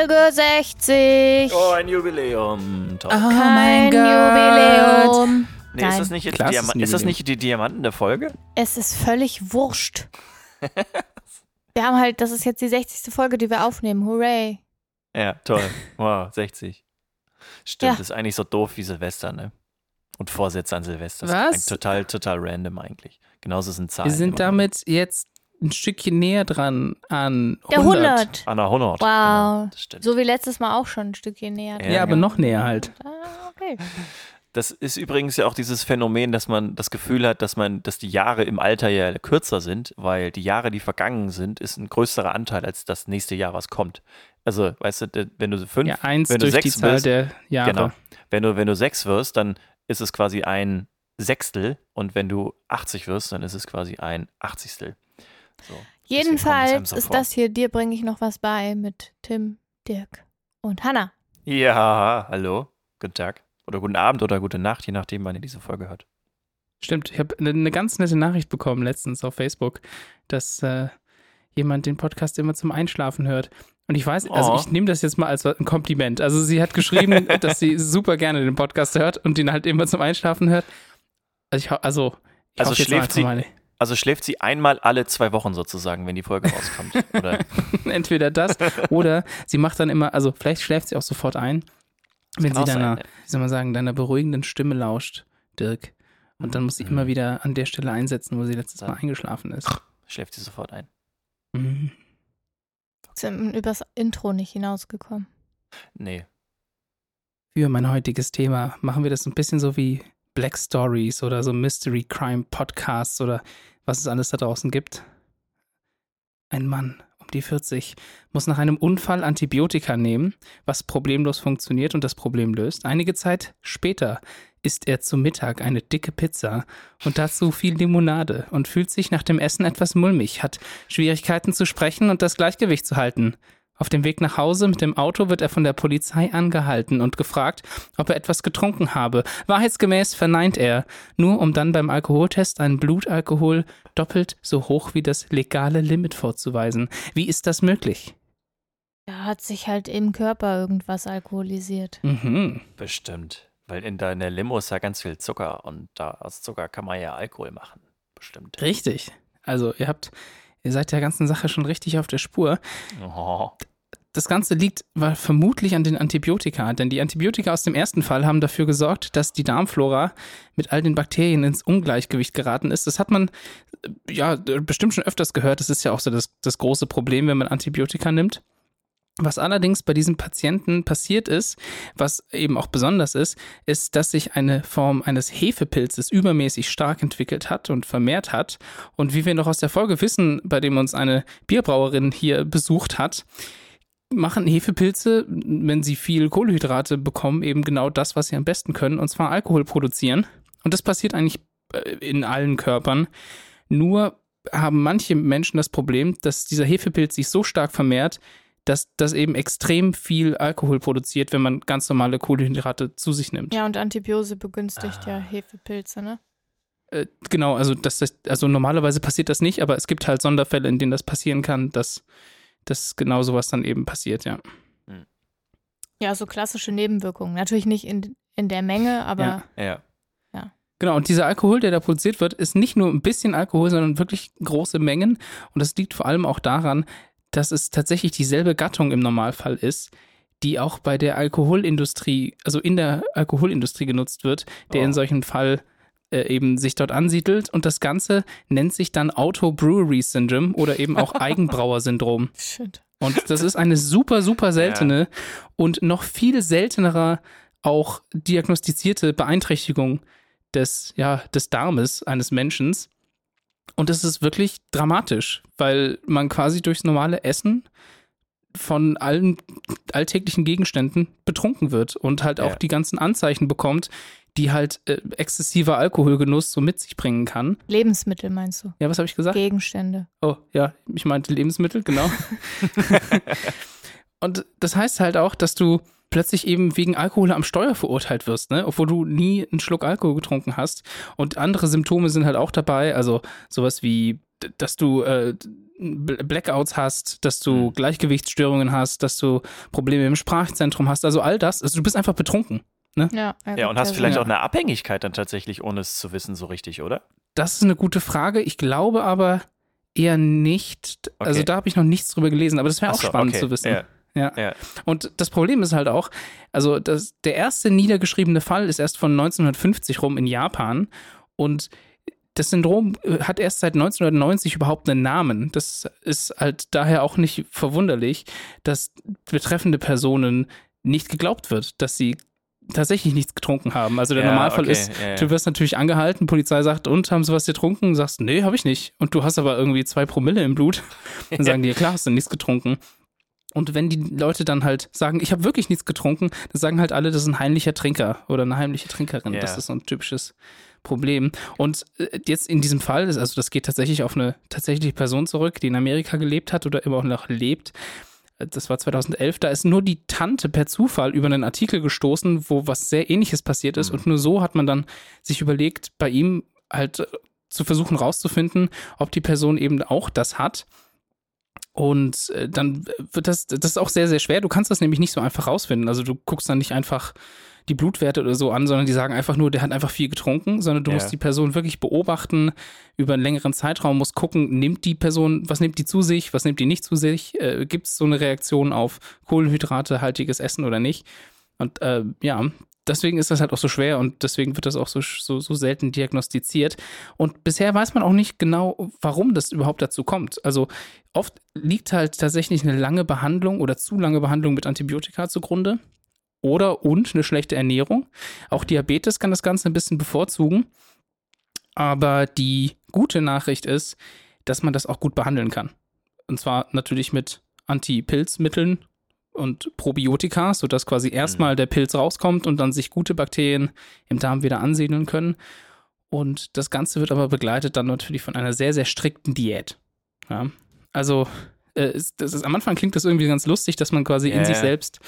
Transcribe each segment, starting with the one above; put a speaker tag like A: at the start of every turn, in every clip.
A: Folge 60.
B: Oh, ein Jubiläum. Toll.
C: Oh
A: Kein
C: mein Gott.
A: Jubiläum.
B: nee, ist
A: nein.
B: das, nicht die
C: Krasses
B: Diama ist das nicht die Diamanten der Folge?
A: Es ist völlig wurscht. wir haben halt, das ist jetzt die 60. Folge, die wir aufnehmen. Hooray.
B: Ja, toll. Wow, 60. Stimmt,
A: Ja.
B: ist eigentlich so doof wie Silvester, ne? Und Vorsätze an Silvester. Das
C: Was?
B: ist Total, total random eigentlich. Genauso sind Zahlen.
C: Wir sind
B: immer.
C: damit jetzt ein Stückchen näher dran an 100.
A: Der 100.
B: An der 100.
A: Wow.
B: Genau, das stimmt.
A: So wie letztes Mal auch schon ein Stückchen näher.
B: Ja,
C: Ja, aber
B: genau.
C: noch näher halt.
A: Ah, okay.
B: Das ist übrigens ja auch dieses Phänomen, dass man das Gefühl hat, dass man, dass die Jahre im Alter ja kürzer sind, weil die Jahre, die vergangen sind, ist ein größerer Anteil als das nächste Jahr, was kommt. Also, weißt du, wenn du fünf,
C: Ja, eins
B: wenn du
C: durch die
B: sechs
C: Zahl
B: bist,
C: der Jahre.
B: genau. Wenn du, wenn du sechs wirst, dann ist es quasi ein Sechstel und wenn du 80 wirst, dann ist es quasi ein Achtzigstel. So.
A: Jedenfalls ist das hier, dir bringe ich noch was bei mit Tim, Dirk und Hannah.
B: Ja, hallo, guten Tag oder guten Abend oder gute Nacht, je nachdem, wann ihr diese Folge hört.
C: Stimmt, ich habe eine ne ganz nette Nachricht bekommen letztens auf Facebook, dass äh, jemand den Podcast immer zum Einschlafen hört. Und ich weiß, also
B: Oh.
C: ich nehme das jetzt mal als ein Kompliment. Also sie hat geschrieben, dass sie super gerne den Podcast hört und den halt immer zum Einschlafen hört. Also ich, also, ich
B: Also schläft sie-
C: Mal,
B: Also schläft sie einmal alle zwei Wochen sozusagen, wenn die Folge rauskommt. Oder?
C: entweder das oder sie macht dann immer, also vielleicht schläft sie auch sofort ein, wenn
B: Kann
C: sie deiner,
B: sein,
C: wie soll man sagen, deiner beruhigenden Stimme lauscht, Dirk. Und dann muss sie
B: Mhm.
C: immer wieder an der Stelle einsetzen, wo sie letztes Mal
B: Dann-
C: eingeschlafen ist.
B: Schläft sie sofort ein.
C: Mhm.
A: Sind übers Intro nicht hinausgekommen.
B: Nee.
C: für mein heutiges Thema machen wir das ein bisschen so wie Black Stories oder so Mystery Crime Podcasts oder was es alles da draußen gibt. Ein Mann um die 40 muss nach einem Unfall Antibiotika nehmen, was problemlos funktioniert und das Problem löst. Einige Zeit später isst er zu Mittag eine dicke Pizza und dazu viel Limonade und fühlt sich nach dem Essen etwas mulmig, hat Schwierigkeiten zu sprechen und das Gleichgewicht zu halten. Auf dem Weg nach Hause mit dem Auto wird er von der Polizei angehalten und gefragt, ob er etwas getrunken habe. Wahrheitsgemäß verneint er, nur um dann beim Alkoholtest einen Blutalkohol doppelt so hoch wie das legale Limit vorzuweisen. Wie ist das möglich?
A: Da hat sich halt im Körper irgendwas alkoholisiert.
C: Mhm.
B: Bestimmt. Weil in deiner Limo ist ja ganz viel Zucker und da aus Zucker kann man ja Alkohol machen. Bestimmt.
C: Richtig. Also ihr habt, ihr seid der ganzen Sache schon richtig auf der Spur.
B: Oh.
C: Das Ganze liegt vermutlich an den Antibiotika, denn die Antibiotika aus dem ersten Fall haben dafür gesorgt, dass die Darmflora mit all den Bakterien ins Ungleichgewicht geraten ist. Das hat man äh, ja bestimmt schon öfters gehört. Das ist ja auch so das, das große Problem, wenn man Antibiotika nimmt. Was allerdings bei diesem Patienten passiert ist, was eben auch besonders ist, ist, dass sich eine Form eines Hefepilzes übermäßig stark entwickelt hat und vermehrt hat. Und wie wir noch aus der Folge wissen, bei dem uns eine Bierbrauerin hier besucht hat, machen Hefepilze, wenn sie viel Kohlenhydrate bekommen, eben genau das, was sie am besten können, und zwar Alkohol produzieren. Und das passiert eigentlich äh, in allen Körpern. Nur haben manche Menschen das Problem, dass dieser Hefepilz sich so stark vermehrt, dass das eben extrem viel Alkohol produziert, wenn man ganz normale Kohlenhydrate zu sich nimmt.
A: Ja, und Antibiose begünstigt
B: Ah.
A: ja Hefepilze, ne?
C: Äh, genau, also das, das, also normalerweise passiert das nicht, aber es gibt halt Sonderfälle, in denen das passieren kann, dass, dass genau sowas dann eben passiert, ja.
A: Ja, so klassische Nebenwirkungen. Natürlich nicht in, in der Menge, aber
C: Ja.
B: Ja.
C: Genau, und dieser Alkohol, der da produziert wird, ist nicht nur ein bisschen Alkohol, sondern wirklich große Mengen. Und das liegt vor allem auch daran, dass es tatsächlich dieselbe Gattung im Normalfall ist, die auch bei der Alkoholindustrie, also in der Alkoholindustrie genutzt wird, der
B: Oh.
C: in solchen Fall äh, eben sich dort ansiedelt. Und das Ganze nennt sich dann Auto-Brewery Syndrome oder eben auch Eigenbrauer-Syndrom.
A: shit.
C: Und das ist eine super, super seltene und noch viel seltenerer auch diagnostizierte Beeinträchtigung des, ja, des Darmes eines Menschen. Und das ist wirklich dramatisch, weil man quasi durchs normale Essen von allen alltäglichen Gegenständen betrunken wird und halt auch
B: Ja.
C: die ganzen Anzeichen bekommt, die halt äh, exzessiver Alkoholgenuss so mit sich bringen kann.
A: Lebensmittel meinst du?
C: Ja, was habe ich gesagt?
A: Gegenstände.
C: Oh, ja, ich meinte Lebensmittel, genau. und das heißt halt auch, dass du plötzlich eben wegen Alkohol am Steuer verurteilt wirst, ne? Obwohl du nie einen Schluck Alkohol getrunken hast. Und andere Symptome sind halt auch dabei, also sowas wie dass du äh, Blackouts hast, dass du
B: Mhm.
C: Gleichgewichtsstörungen hast, dass du Probleme im Sprachzentrum hast, also all das. Also du bist einfach betrunken.
A: Ja,
B: Ja, und hast vielleicht
C: Ja.
B: auch eine Abhängigkeit dann tatsächlich, ohne es zu wissen, so richtig, oder?
C: Das ist eine gute Frage. Ich glaube aber eher nicht. Also
B: Okay.
C: da habe ich noch nichts drüber gelesen, aber das wäre auch
B: so,
C: spannend
B: okay.
C: zu wissen.
B: Ja.
C: Ja.
B: Ja.
C: Und das Problem ist halt auch, also das, der erste niedergeschriebene Fall ist erst von 1950 rum in Japan und das Syndrom äh, hat erst seit 1990 überhaupt einen Namen. Das ist halt daher auch nicht verwunderlich, dass betreffende Personen nicht geglaubt wird, dass sie tatsächlich nichts getrunken haben. Also der
B: Ja,
C: Normalfall
B: okay,
C: ist,
B: ja, ja.
C: du wirst natürlich angehalten, Polizei sagt, und haben sie was getrunken? Sagst, nee, habe ich nicht. Und du hast aber irgendwie zwei Promille im Blut. Dann sagen die, klar, hast du nichts getrunken. Und wenn die Leute dann halt sagen, ich habe wirklich nichts getrunken, dann sagen halt alle, das ist ein heimlicher Trinker oder eine heimliche Trinkerin. Das ist so ein typisches Problem. Und äh, jetzt in diesem Fall, also das geht tatsächlich auf eine tatsächliche Person zurück, die in Amerika gelebt hat oder immer auch noch lebt. Äh, Das war 2011, da ist nur die Tante per Zufall über einen Artikel gestoßen, wo was sehr ähnliches passiert ist.
B: Mhm.
C: Und nur so hat man dann sich überlegt, bei ihm halt äh, zu versuchen rauszufinden, ob die Person eben auch das hat. Und äh, dann wird das, das ist auch sehr, sehr schwer. Du kannst das nämlich nicht so einfach rausfinden. Also du guckst dann nicht einfach die Blutwerte oder so an, sondern die sagen einfach nur, der hat einfach viel getrunken, sondern du
B: Ja.
C: musst die Person wirklich beobachten über einen längeren Zeitraum, musst gucken, nimmt die Person, was nimmt die zu sich, was nimmt die nicht zu sich, äh, gibt es so eine Reaktion auf kohlenhydratehaltiges Essen oder nicht. Und äh, ja, deswegen ist das halt auch so schwer und deswegen wird das auch so, so, so selten diagnostiziert. Und bisher weiß man auch nicht genau, warum das überhaupt dazu kommt. Also oft liegt halt tatsächlich eine lange Behandlung oder zu lange Behandlung mit Antibiotika zugrunde. Oder und eine schlechte Ernährung. Auch Diabetes kann das Ganze ein bisschen bevorzugen. Aber die gute Nachricht ist, dass man das auch gut behandeln kann. Und zwar natürlich mit Antipilzmitteln und Probiotika, sodass quasi erstmal der Pilz rauskommt und dann sich gute Bakterien im Darm wieder ansiedeln können. Und das Ganze wird aber begleitet dann natürlich von einer sehr, sehr strikten Diät. Ja? Also, äh, ist, das ist, am Anfang klingt das irgendwie ganz lustig, dass man quasi in
B: Ja,
C: sich selbst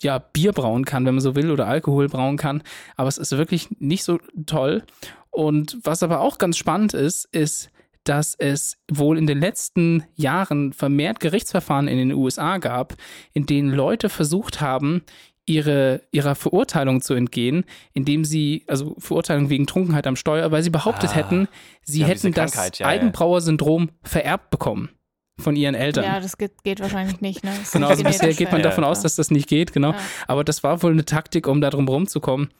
C: ja, Bier brauen kann, wenn man so will, oder Alkohol brauen kann. Aber es ist wirklich nicht so toll. Und was aber auch ganz spannend ist, ist, dass es wohl in den letzten Jahren vermehrt Gerichtsverfahren in den USA gab, in denen Leute versucht haben, ihre, ihrer Verurteilung zu entgehen, indem sie, also Verurteilung wegen Trunkenheit am Steuer, weil sie behauptet
B: Ah.
C: hätten, sie
B: Ja,
C: hätten das
B: ja.
C: Eigenbrauer-Syndrom vererbt bekommen von ihren Eltern.
A: Ja, das geht, geht wahrscheinlich nicht. Ne?
C: Genau, also bisher geht man davon aus, dass das nicht geht, genau.
A: Ja.
C: Aber das war wohl eine Taktik, um da drum rumzukommen.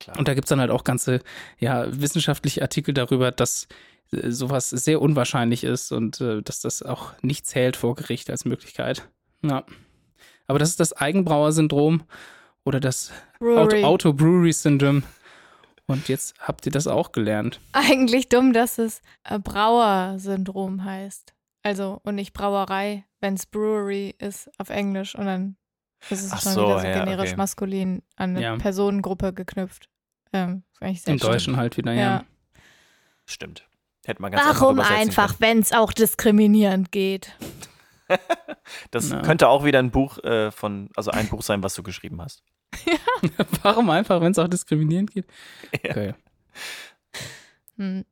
B: Klar.
C: Und da gibt es dann halt auch ganze ja, wissenschaftliche Artikel darüber, dass äh, sowas sehr unwahrscheinlich ist und äh, dass das auch nicht zählt vor Gericht als Möglichkeit. Ja. Aber das ist das Eigenbrauer-Syndrom oder das
A: Brewery.
C: Auto-Brewery-Syndrom. Und jetzt habt ihr das auch gelernt.
A: Eigentlich dumm, dass es äh, Brauer-Syndrom heißt. Also, und nicht Brauerei, wenn es Brewery ist auf Englisch. Und dann ist es
B: Ach
A: schon
B: so,
A: wieder so
B: ja,
A: generisch
B: okay.
A: maskulin an eine
C: Ja.
A: Personengruppe geknüpft. Ähm,
C: Im
A: schlimm.
C: Deutschen halt wieder, ja.
A: Ja.
B: Stimmt. Hätte man ganz
A: Warum
B: einfach
A: wenn es auch diskriminierend geht?
B: Das
C: Na.
B: könnte auch wieder ein Buch äh, von, also ein Buch sein, was du geschrieben hast.
C: Warum einfach, wenn es auch diskriminierend geht?
B: Ja.
C: Okay.
A: Hm.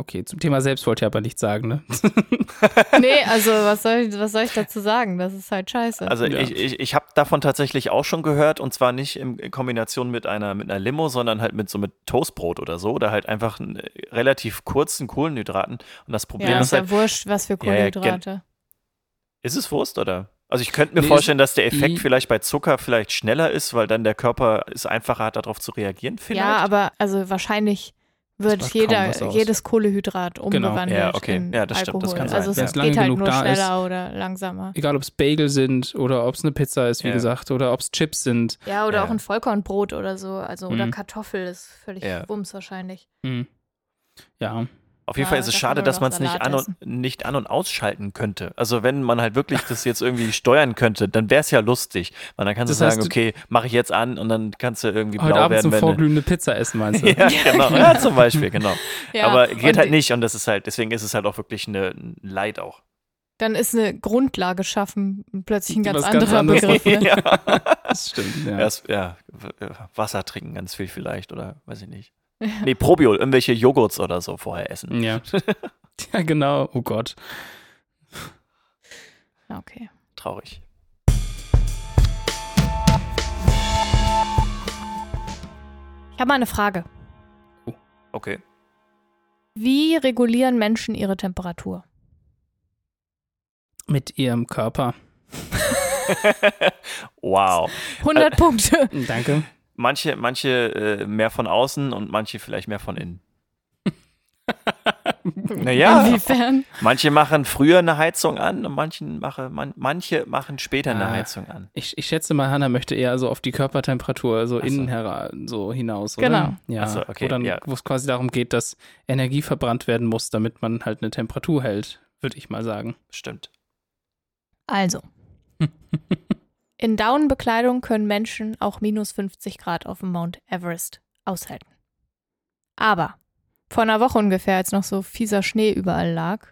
C: Okay, zum Thema selbst wollte ich aber nichts sagen, ne?
A: Nee, also was soll, ich, was soll ich dazu sagen? Das ist halt scheiße.
B: Also
C: Ja.
B: ich, ich, ich habe davon tatsächlich auch schon gehört und zwar nicht in in Kombination mit einer, mit einer Limo, sondern halt mit so mit Toastbrot oder so oder halt einfach einen, relativ kurzen Kohlenhydraten. Und das Problem
A: ja,
B: ist
A: ist
B: halt,
A: ja wurscht, was für
B: Ja, ja,
A: Kohlenhydrate.
B: ist es Wurst oder? Also ich könnte mir
C: Nee,
B: vorstellen, dass der Effekt vielleicht bei Zucker vielleicht schneller ist, weil dann der Körper es einfacher hat, darauf zu reagieren vielleicht.
A: Ja, aber also wahrscheinlich wird jeder, jedes Kohlenhydrat umgewandelt
B: Ja, okay.
A: in
B: Ja, das stimmt,
A: Alkohol.
B: das kann sein,
A: also es
B: ja.
C: Wenn's lange
A: geht halt
C: genug
A: nur
C: da ist.
A: schneller oder langsamer.
C: Egal, ob es Bagel sind oder ob es eine Pizza ist, wie
B: Ja.
C: gesagt, oder ob es Chips sind.
A: Ja, oder
B: Ja.
A: auch ein Vollkornbrot oder so, also oder
C: Mhm.
A: Kartoffel ist völlig
B: Ja.
A: Wumms wahrscheinlich.
C: Hm. Ja,
B: Auf jeden
A: Ja,
B: Fall ist es schade, dass man es nicht an, und, nicht an und ausschalten könnte. Also wenn man halt wirklich das jetzt irgendwie steuern könnte, dann wäre es ja lustig. Weil dann kannst du
C: Das heißt,
B: sagen,
C: du-
B: okay, mache ich jetzt an und dann kannst du irgendwie
C: heute
B: blau
C: Abend
B: werden,
C: zum
B: wenn du
C: vorglühende Pizza essen, meinst du?
B: ja, genau. Ja, zum Beispiel, genau.
A: Ja,
B: Aber geht halt nicht und das ist halt, deswegen ist es halt auch wirklich eine, ein Leid auch.
A: Dann ist eine Grundlage schaffen plötzlich ein ganz
C: ganz
A: anderer
C: anderes.
A: Begriff. Ne?
B: ja.
C: Das stimmt, ja.
B: Erst, ja, w- Wasser trinken ganz viel vielleicht oder weiß ich nicht. Nee, Probio, irgendwelche Joghurts oder so vorher essen.
C: Ja. ja, genau. Oh Gott.
A: Okay.
B: Traurig.
A: Ich habe mal eine Frage.
B: Okay.
A: Wie regulieren Menschen ihre Temperatur?
C: Mit ihrem Körper.
B: wow.
A: 100 Punkte.
C: Danke.
B: Manche, manche äh, mehr von außen und manche vielleicht mehr von innen. naja,
A: Inwiefern?
B: manche machen früher eine Heizung an und manchen mache, man, manche machen später eine
C: Ah.
B: Heizung an.
C: Ich, ich schätze mal, Hannah möchte eher so auf die Körpertemperatur, so
B: Ach so.
C: innen hera so hinaus, oder?
A: Genau.
C: Ja,
B: so, okay,
C: wo dann,
B: ja.
C: wo es quasi darum geht, dass Energie verbrannt werden muss, damit man halt eine Temperatur hält, würde ich mal sagen.
B: Stimmt.
A: Also. In Daunenbekleidung können Menschen auch minus 50 Grad auf dem Mount Everest aushalten. Aber vor einer Woche ungefähr, als noch so fieser Schnee überall lag,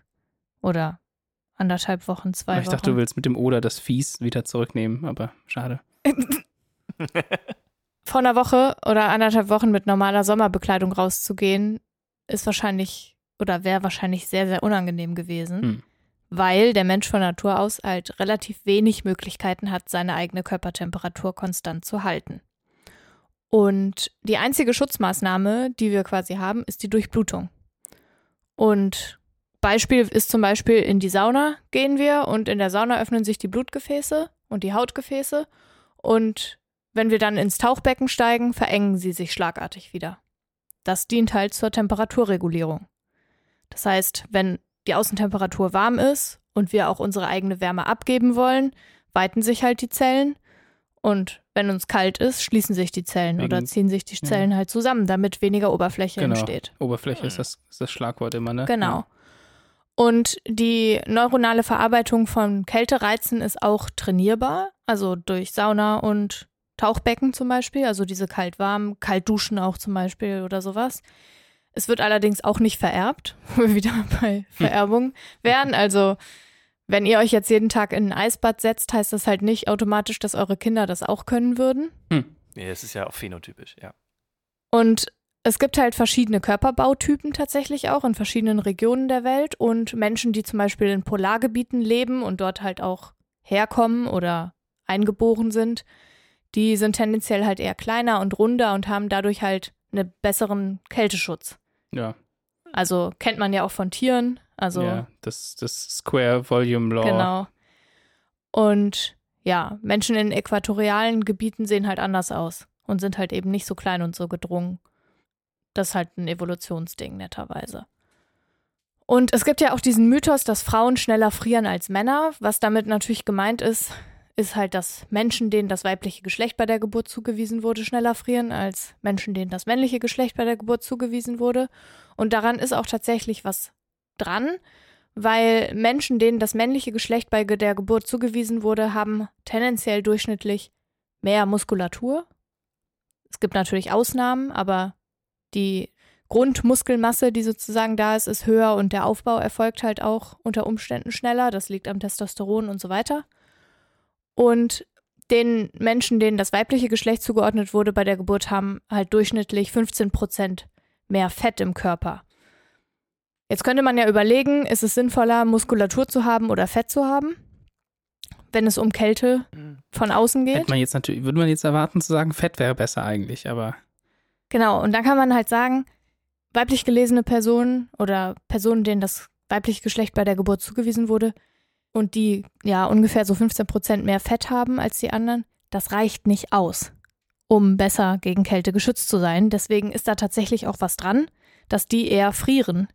A: oder anderthalb Wochen, zwei
C: ich
A: Wochen.
C: dachte, du willst mit dem Oder das Fies wieder zurücknehmen, aber schade.
A: vor einer Woche oder anderthalb Wochen mit normaler Sommerbekleidung rauszugehen, ist wahrscheinlich oder wäre wahrscheinlich sehr, sehr unangenehm gewesen,
C: Hm.
A: Weil der Mensch von Natur aus halt relativ wenig Möglichkeiten hat, seine eigene Körpertemperatur konstant zu halten. Und die einzige Schutzmaßnahme, die wir quasi haben, ist die Durchblutung. Und Beispiel ist zum Beispiel in die Sauna gehen wir und in der Sauna öffnen sich die Blutgefäße und die Hautgefäße und wenn wir dann ins Tauchbecken steigen, verengen sie sich schlagartig wieder. Das dient halt zur Temperaturregulierung. Das heißt, wenn die Außentemperatur warm ist und wir auch unsere eigene Wärme abgeben wollen, weiten sich halt die Zellen. Und wenn uns kalt ist, schließen sich die Zellen
C: Wegen-
A: oder ziehen sich die
C: ja.
A: Zellen halt zusammen, damit weniger Oberfläche
C: Genau.
A: entsteht.
C: Oberfläche
B: Hm.
C: ist, das, ist das Schlagwort immer, ne?
A: Genau.
C: Ja.
A: Und die neuronale Verarbeitung von Kältereizen ist auch trainierbar, also durch Sauna und Tauchbecken zum Beispiel, also diese kalt-warm, Kaltduschen auch zum Beispiel oder sowas. Es wird allerdings auch nicht vererbt, wo wir wieder bei Vererbung wären. Also wenn ihr euch jetzt jeden Tag in ein Eisbad setzt, heißt das halt nicht automatisch, dass eure Kinder das auch können würden.
B: Nee, es ist ja auch phänotypisch, ja.
A: Und es gibt halt verschiedene Körperbautypen tatsächlich auch in verschiedenen Regionen der Welt und Menschen, die zum Beispiel in Polargebieten leben und dort halt auch herkommen oder eingeboren sind, die sind tendenziell halt eher kleiner und runder und haben dadurch halt einen besseren Kälteschutz.
C: Ja,
A: Also kennt man ja auch von Tieren. Also
C: ja das, das Square Volume Law.
A: Genau. Und ja, Menschen in äquatorialen Gebieten sehen halt anders aus und sind halt eben nicht so klein und so gedrungen. Das ist halt ein Evolutionsding, netterweise. Und es gibt ja auch diesen Mythos, dass Frauen schneller frieren als Männer. Was damit natürlich gemeint ist, ist halt, dass Menschen, denen das weibliche Geschlecht bei der Geburt zugewiesen wurde, schneller frieren als Menschen, denen das männliche Geschlecht bei der Geburt zugewiesen wurde. Und daran ist auch tatsächlich was dran, weil Menschen, denen das männliche Geschlecht bei der Geburt zugewiesen wurde, haben tendenziell durchschnittlich mehr Muskulatur. Es gibt natürlich Ausnahmen, aber die Grundmuskelmasse, die sozusagen da ist, ist höher und der Aufbau erfolgt halt auch unter Umständen schneller. Das liegt am Testosteron und so weiter. Und den Menschen, denen das weibliche Geschlecht zugeordnet wurde bei der Geburt, haben halt durchschnittlich 15 Prozent mehr Fett im Körper. Jetzt könnte man ja überlegen, ist es sinnvoller, Muskulatur zu haben oder Fett zu haben, wenn es um Kälte von außen geht?
C: Hätte man jetzt natürlich, würde man jetzt erwarten zu sagen, Fett wäre besser eigentlich, aber
A: Genau, und dann kann man halt sagen, weiblich gelesene Personen oder Personen, denen das weibliche Geschlecht bei der Geburt zugewiesen wurde und die ja ungefähr so 15 Prozent mehr Fett haben als die anderen, das reicht nicht aus, um besser gegen Kälte geschützt zu sein. Deswegen ist da tatsächlich auch was dran, dass die eher frieren.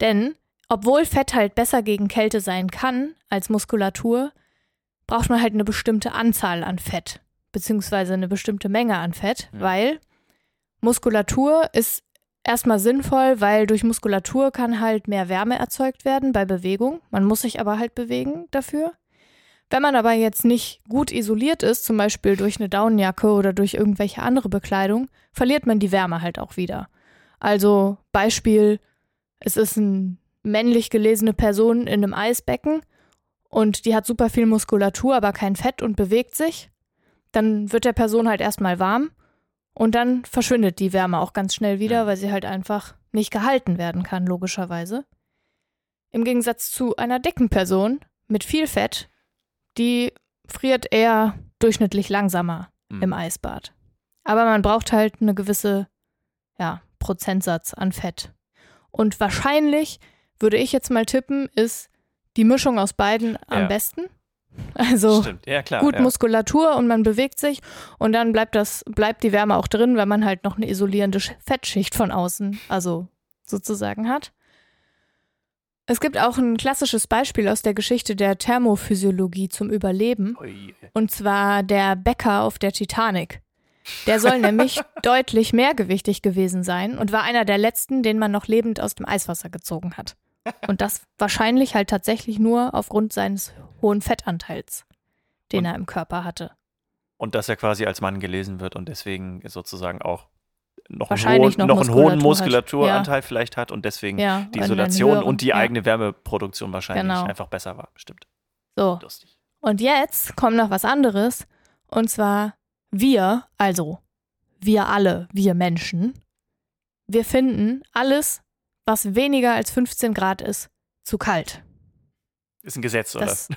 A: Denn obwohl Fett halt besser gegen Kälte sein kann als Muskulatur, braucht man halt eine bestimmte Anzahl an Fett, beziehungsweise eine bestimmte Menge an Fett,
B: Ja.
A: weil Muskulatur ist erstmal sinnvoll, weil durch Muskulatur kann halt mehr Wärme erzeugt werden bei Bewegung. Man muss sich aber halt bewegen dafür. Wenn man aber jetzt nicht gut isoliert ist, zum Beispiel durch eine Daunenjacke oder durch irgendwelche andere Bekleidung, verliert man die Wärme halt auch wieder. Also Beispiel, es ist eine männlich gelesene Person in einem Eisbecken und die hat super viel Muskulatur, aber kein Fett und bewegt sich. Dann wird der Person halt erstmal warm Und dann verschwindet die Wärme auch ganz schnell wieder, weil sie halt einfach nicht gehalten werden kann, logischerweise. Im Gegensatz zu einer dicken Person mit viel Fett, die friert eher durchschnittlich langsamer
B: Hm.
A: im Eisbad. Aber man braucht halt eine gewisse, ja, Prozentsatz an Fett. Und wahrscheinlich, würde ich jetzt mal tippen, ist die Mischung aus beiden am
B: Ja.
A: besten. Also
B: ja klar.
A: gut
B: ja.
A: Muskulatur und man bewegt sich und dann bleibt das, bleibt die Wärme auch drin, weil man halt noch eine isolierende Sch- Fettschicht von außen, also sozusagen hat. Es gibt auch ein klassisches Beispiel aus der Geschichte der Thermophysiologie zum Überleben.
B: Ui.
A: Und zwar der Bäcker auf der Titanic. Der soll nämlich deutlich mehrgewichtig gewesen sein und war einer der letzten, den man noch lebend aus dem Eiswasser gezogen hat. Und das wahrscheinlich halt tatsächlich nur aufgrund seines hohen Fettanteils, den
B: Und-
A: er im Körper hatte.
B: Und dass er quasi als Mann gelesen wird und deswegen sozusagen auch noch einen
A: Wahrscheinlich
B: hohen,
A: noch
B: noch einen hohen. Muskulaturanteil vielleicht hat und deswegen
A: Ja,
B: die
A: einen
B: Isolation und die
A: ja.
B: eigene Wärmeproduktion wahrscheinlich
A: Genau.
B: einfach besser war. Stimmt.
A: So,
B: Lustig.
A: und jetzt kommt noch was anderes. Und zwar wir, also wir alle, wir Menschen, wir finden alles, was weniger als 15 Grad ist, zu kalt.
B: Ist ein Gesetz, oder?
A: Das,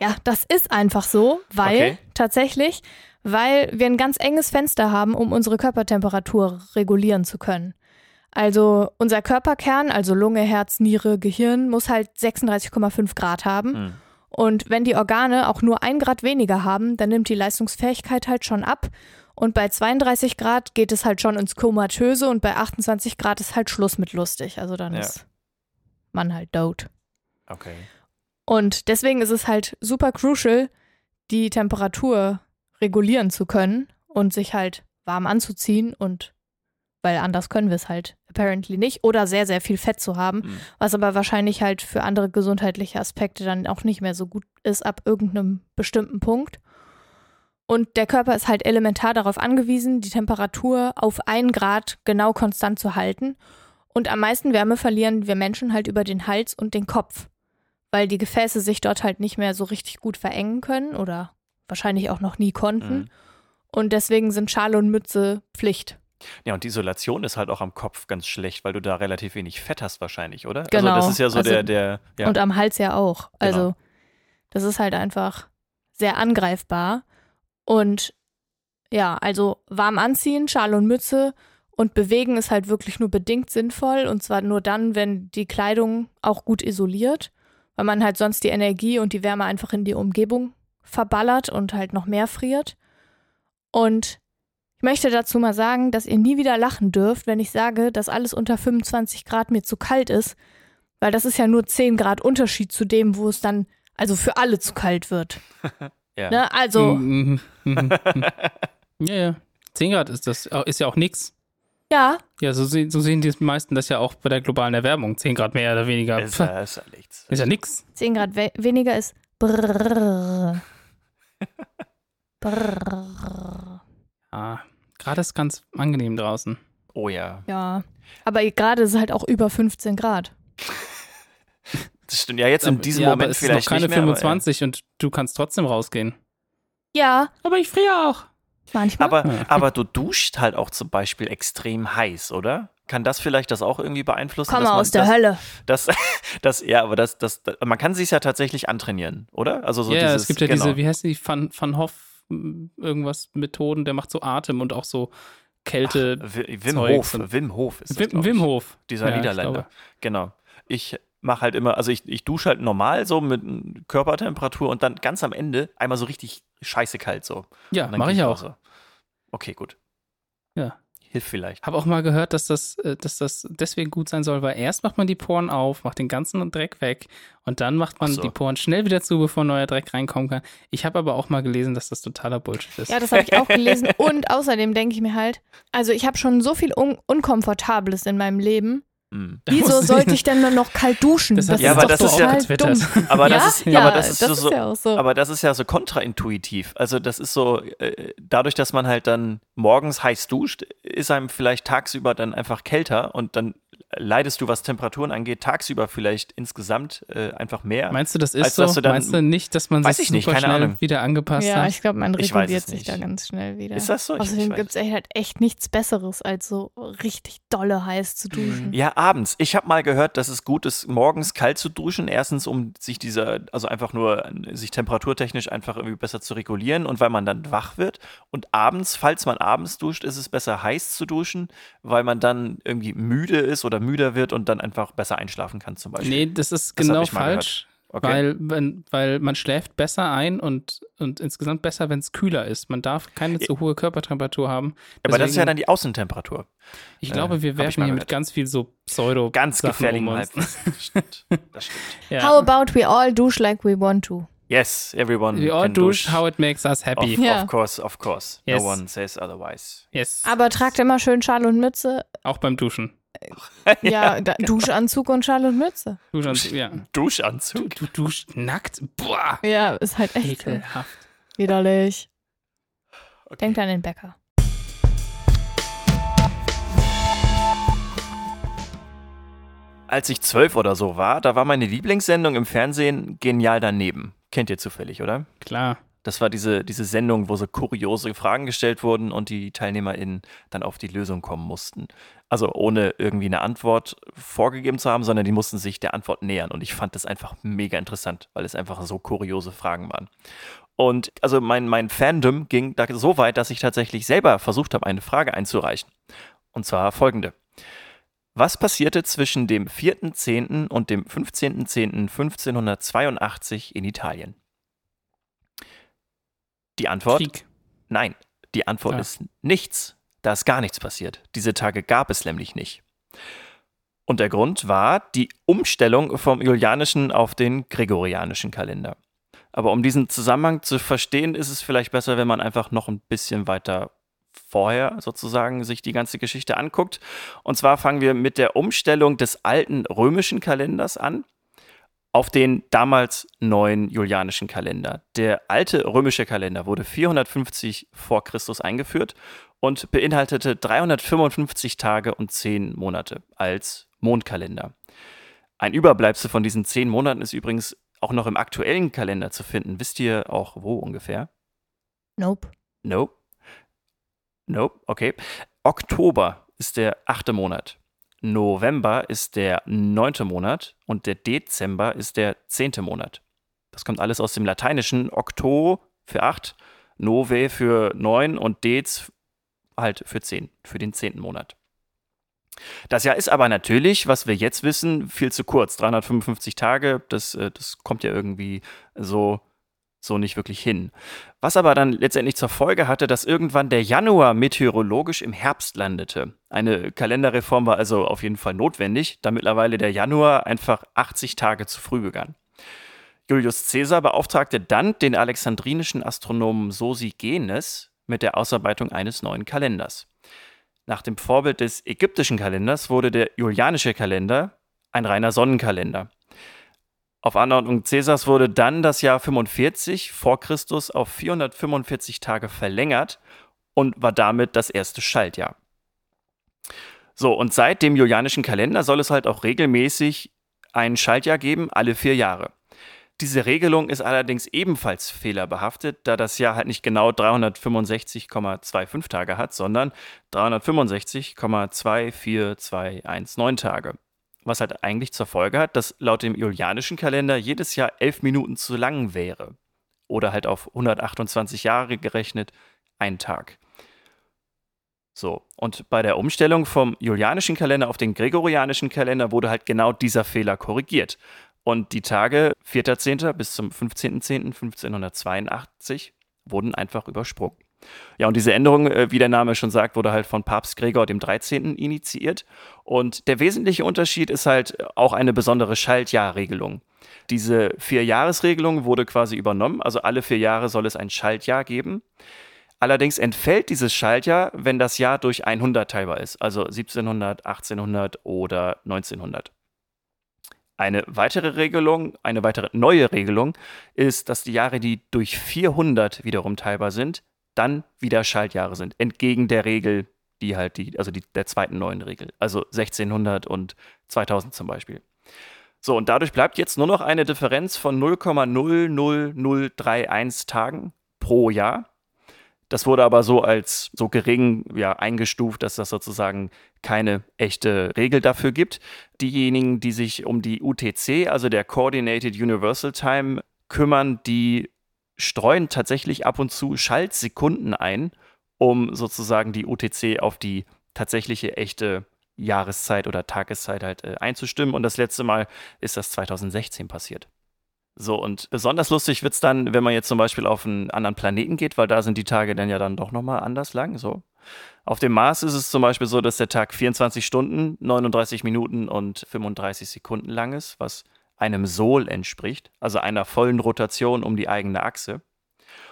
A: ja, das ist einfach so, weil
B: Okay.
A: tatsächlich, weil wir ein ganz enges Fenster haben, um unsere Körpertemperatur regulieren zu können. Also unser Körperkern, also Lunge, Herz, Niere, Gehirn, muss halt 36,5 Grad haben.
B: Hm.
A: Und wenn die Organe auch nur ein Grad weniger haben, dann nimmt die Leistungsfähigkeit halt schon ab. Und bei 32 Grad geht es halt schon ins Komatöse und bei 28 Grad ist halt Schluss mit lustig. Also dann
B: Ja.
A: ist man halt dote.
B: Okay.
A: Und deswegen ist es halt super crucial, die Temperatur regulieren zu können und sich halt warm anzuziehen und weil anders können wir es halt apparently nicht oder sehr, sehr viel Fett zu haben,
B: Hm.
A: was aber wahrscheinlich halt für andere gesundheitliche Aspekte dann auch nicht mehr so gut ist ab irgendeinem bestimmten Punkt. Und der Körper ist halt elementar darauf angewiesen, die Temperatur auf ein Grad genau konstant zu halten. Und am meisten Wärme verlieren wir Menschen halt über den Hals und den Kopf, weil die Gefäße sich dort halt nicht mehr so richtig gut verengen können oder wahrscheinlich auch noch nie konnten.
B: Mhm.
A: Und deswegen sind Schale und Mütze Pflicht.
B: Ja, und die Isolation ist halt auch am Kopf ganz schlecht, weil du da relativ wenig Fett hast wahrscheinlich, oder?
A: Genau.
B: Also das ist ja so
A: Also-
B: der, der, ja.
A: Und am Hals ja auch. Also
B: Genau.
A: das ist halt einfach sehr angreifbar. Und ja, also warm anziehen, Schal und Mütze und bewegen ist halt wirklich nur bedingt sinnvoll. Und zwar nur dann, wenn die Kleidung auch gut isoliert, weil man halt sonst die Energie und die Wärme einfach in die Umgebung verballert und halt noch mehr friert. Und ich möchte dazu mal sagen, dass ihr nie wieder lachen dürft, wenn ich sage, dass alles unter 25 Grad mir zu kalt ist, weil das ist ja nur 10 Grad Unterschied zu dem, wo es dann also für alle zu kalt wird.
B: ja.
A: Ne? Also,
C: Mhm, mhm, mhm. ja, ja. 10 Grad ist das, ist ja auch nix.
A: ja,
C: Ja, so, sehen- so sehen die meisten das ja auch bei der globalen Erwärmung. 10 Grad mehr oder weniger.
B: ist, ja, ist ja nichts.
C: ist ja nix.
A: 10 Grad we weniger ist brrrr. Brrrr.
C: Ah, gerade ist ganz angenehm draußen.
B: Oh ja.
A: Ja, aber gerade ist es halt auch über 15 Grad.
B: Das stimmt. Ja, jetzt in diesem
C: ja,
B: Moment
C: aber es ist
B: vielleicht
C: noch keine
B: nicht mehr, aber,
C: 25 und du kannst trotzdem rausgehen.
A: Ja,
C: Aber ich friere auch.
A: manchmal.
B: Aber,
C: Ja.
B: aber du duscht halt auch zum Beispiel extrem heiß, oder? Kann das vielleicht das auch irgendwie beeinflussen?
A: Komm
B: dass
A: mal
B: man
A: aus der
B: das,
A: Hölle.
B: Das, das, ja, aber das, das, das man kann sich ja tatsächlich antrainieren, oder? Also so
C: ja,
B: dieses,
C: es gibt ja
B: genau.
C: diese, wie heißt die, Van, Van Hoff, m, irgendwas Methoden, der macht so Atem und auch so Kälte.
B: Wi- Wim Hof, Wim Hof ist das,
C: Wim, Wim. Hof.
B: Dieser
C: Ja,
B: Niederländer. Genau. Ich mache halt immer, also ich, ich dusche halt normal so mit Körpertemperatur und dann ganz am Ende einmal so richtig scheiße kalt so.
C: Ja, mache ich auch.
B: So. Okay, gut.
C: Ja.
B: Hilft vielleicht.
C: Habe auch mal gehört, dass das, äh, dass das deswegen gut sein soll, weil erst macht man die Poren auf, macht den ganzen Dreck weg und dann macht man
B: so.
C: die Poren schnell wieder zu, bevor neuer Dreck reinkommen kann. Ich habe aber auch mal gelesen, dass das totaler Bullshit ist.
A: Ja, das habe ich auch gelesen. Und außerdem denke ich mir halt, also ich habe schon so viel Un Unkomfortables in meinem Leben.
B: Hm.
C: Da
A: Wieso sollte ich denn nur noch kalt duschen?
C: Das hat
B: Ja, aber
A: doch
B: das ist ja-
A: total dumm.
B: Aber
A: ja?
B: das ist,
A: ja,
B: aber das ist so, so
A: ja auch so.
B: Aber das ist ja so kontraintuitiv. Also das ist so, äh, dadurch, dass man halt dann morgens heiß duscht, ist einem vielleicht tagsüber dann einfach kälter und dann leidest du, was Temperaturen angeht, tagsüber vielleicht insgesamt äh, einfach mehr.
C: Meinst du, das ist so?
B: du dann-
C: Meinst du nicht, dass man sich
B: ich nicht,
C: schnell
B: Ahnung.
C: wieder angepasst
A: Ja,
C: hat?
A: ich glaube, man reguliert sich da ganz schnell wieder.
B: Ist das so? Ich-
A: Außerdem gibt es halt echt nichts Besseres, als so richtig dolle heiß zu duschen.
B: Ja, abends. Ich habe mal gehört, dass es gut ist, morgens kalt zu duschen. Erstens, um sich dieser, also einfach nur sich temperaturtechnisch einfach irgendwie besser zu regulieren und weil man dann wach wird. Und abends, falls man abends duscht, ist es besser heiß zu duschen, weil man dann irgendwie müde ist oder müder wird und dann einfach besser einschlafen kann zum Beispiel.
C: Nee, das ist
B: Das
C: genau falsch.
B: Okay.
C: Weil, wenn, weil man schläft besser ein und, und insgesamt besser, wenn es kühler ist. Man darf keine zu hohe Körpertemperatur haben.
B: Aber das ist ja dann die Außentemperatur.
C: Ich
B: äh,
C: glaube, wir
B: hab ich
C: werfen hier mit ganz viel so pseudo
B: Ganz gefährlichen
C: um uns.
B: Halbwissen. Das stimmt. Das stimmt.
C: Ja.
A: How about we all douche like we want to?
B: Yes, everyone
C: We all
B: can
C: douche how it makes us
B: Of,
C: happy.
A: Ja.
B: of course, of course.
C: Yes.
B: No one says otherwise.
C: Yes.
A: Aber tragt immer schön Schal und Mütze.
C: Auch beim Duschen.
A: Ja, da, Duschanzug und Schal und Mütze.
C: Duschanzug, ja.
B: Duschanzug.
C: Du duschst nackt? Boah.
A: Ja, ist halt echt.
C: Ekelhaft.
A: widerlich.
B: Okay.
A: Denkt an den Bäcker.
B: Als ich zwölf oder so war, da war meine Lieblingssendung im Fernsehen genial daneben. Kennt ihr zufällig, oder?
C: Klar.
B: Das war diese, diese Sendung, wo so kuriose Fragen gestellt wurden und die TeilnehmerInnen dann auf die Lösung kommen mussten. Also ohne irgendwie eine Antwort vorgegeben zu haben, sondern die mussten sich der Antwort nähern. Und ich fand das einfach mega interessant, weil es einfach so kuriose Fragen waren. Und also mein, mein Fandom ging da so weit, dass ich tatsächlich selber versucht habe, eine Frage einzureichen. Und zwar folgende. Was passierte zwischen dem 4.10. und dem 15.10.1582 in Italien? Die Antwort?
C: Krieg.
B: Nein, die Antwort
C: Ja.
B: ist nichts. Da ist gar nichts passiert. Diese Tage gab es nämlich nicht. Und der Grund war die Umstellung vom julianischen auf den gregorianischen Kalender. Aber um diesen Zusammenhang zu verstehen, ist es vielleicht besser, wenn man einfach noch ein bisschen weiter vorher sozusagen sich die ganze Geschichte anguckt. Und zwar fangen wir mit der Umstellung des alten römischen Kalenders an auf den damals neuen julianischen Kalender. Der alte römische Kalender wurde 450 vor Christus eingeführt und beinhaltete 355 Tage und 10 Monate als Mondkalender. Ein Überbleibsel von diesen 10 Monaten ist übrigens auch noch im aktuellen Kalender zu finden. Wisst ihr auch wo ungefähr?
A: Nope.
B: Nope. Nope, okay. Oktober ist der achte Monat. November ist der neunte Monat und der Dezember ist der zehnte Monat. Das kommt alles aus dem Lateinischen. Okto für acht, Nove für neun und Dez halt für zehn, für den zehnten Monat. Das Jahr ist aber natürlich, was wir jetzt wissen, viel zu kurz. 355 Tage, das, äh, das kommt ja irgendwie so, so nicht wirklich hin. Was aber dann letztendlich zur Folge hatte, dass irgendwann der Januar meteorologisch im Herbst landete. Eine Kalenderreform war also auf jeden Fall notwendig, da mittlerweile der Januar einfach 80 Tage zu früh begann. Julius Caesar beauftragte dann den alexandrinischen Astronomen Sosigenes mit der Ausarbeitung eines neuen Kalenders. Nach dem Vorbild des ägyptischen Kalenders wurde der julianische Kalender ein reiner Sonnenkalender. Auf Anordnung Caesars wurde dann das Jahr 45 vor Christus auf 445 Tage verlängert und war damit das erste Schaltjahr. So, und seit dem julianischen Kalender soll es halt auch regelmäßig ein Schaltjahr geben, alle vier Jahre. Diese Regelung ist allerdings ebenfalls fehlerbehaftet, da das Jahr halt nicht genau 365,25 Tage hat, sondern 365,24219 Tage. Was halt eigentlich zur Folge hat, dass laut dem julianischen Kalender jedes Jahr elf Minuten zu lang wäre. Oder halt auf 128 Jahre gerechnet ein Tag. So, und bei der Umstellung vom julianischen Kalender auf den gregorianischen Kalender wurde halt genau dieser Fehler korrigiert. Und die Tage 4.10. bis zum 15.10.1582 wurden einfach übersprungen. Ja, und diese Änderung, äh, wie der Name schon sagt, wurde halt von Papst Gregor dem 13. initiiert. Und der wesentliche Unterschied ist halt auch eine besondere Schaltjahrregelung. Diese Vier-Jahres-Regelung wurde quasi übernommen, also alle vier Jahre soll es ein Schaltjahr geben. Allerdings entfällt dieses Schaltjahr, wenn das Jahr durch 100 teilbar ist, also 1700, 1800 oder 1900. Eine weitere Regelung, eine weitere neue Regelung ist, dass die Jahre, die durch 400 wiederum teilbar sind, dann wieder Schaltjahre sind, entgegen der Regel die halt die, also die, der zweiten neuen Regel. Also 1600 und 2000 zum Beispiel. So, und dadurch bleibt jetzt nur noch eine Differenz von 0,00031 Tagen pro Jahr. Das wurde aber so als so gering ja, eingestuft, dass das sozusagen keine echte Regel dafür gibt. Diejenigen, die sich um die UTC, also der Coordinated Universal Time, kümmern, die streuen tatsächlich ab und zu Schaltsekunden ein, um sozusagen die UTC auf die tatsächliche echte Jahreszeit oder Tageszeit halt äh, einzustimmen. Und das letzte Mal ist das 2016 passiert. So, und besonders lustig wird es dann, wenn man jetzt zum Beispiel auf einen anderen Planeten geht, weil da sind die Tage dann ja dann doch nochmal anders lang. So. Auf dem Mars ist es zum Beispiel so, dass der Tag 24 Stunden, 39 Minuten und 35 Sekunden lang ist, was einem Sol entspricht, also einer vollen Rotation um die eigene Achse.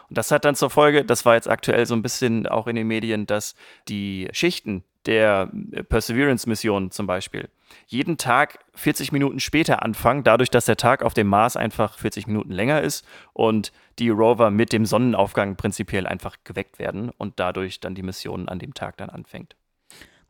B: Und das hat dann zur Folge, das war jetzt aktuell so ein bisschen auch in den Medien, dass die Schichten der Perseverance-Mission zum Beispiel jeden Tag 40 Minuten später anfangen, dadurch, dass der Tag auf dem Mars einfach 40 Minuten länger ist und die Rover mit dem Sonnenaufgang prinzipiell einfach geweckt werden und dadurch dann die Mission an dem Tag dann anfängt.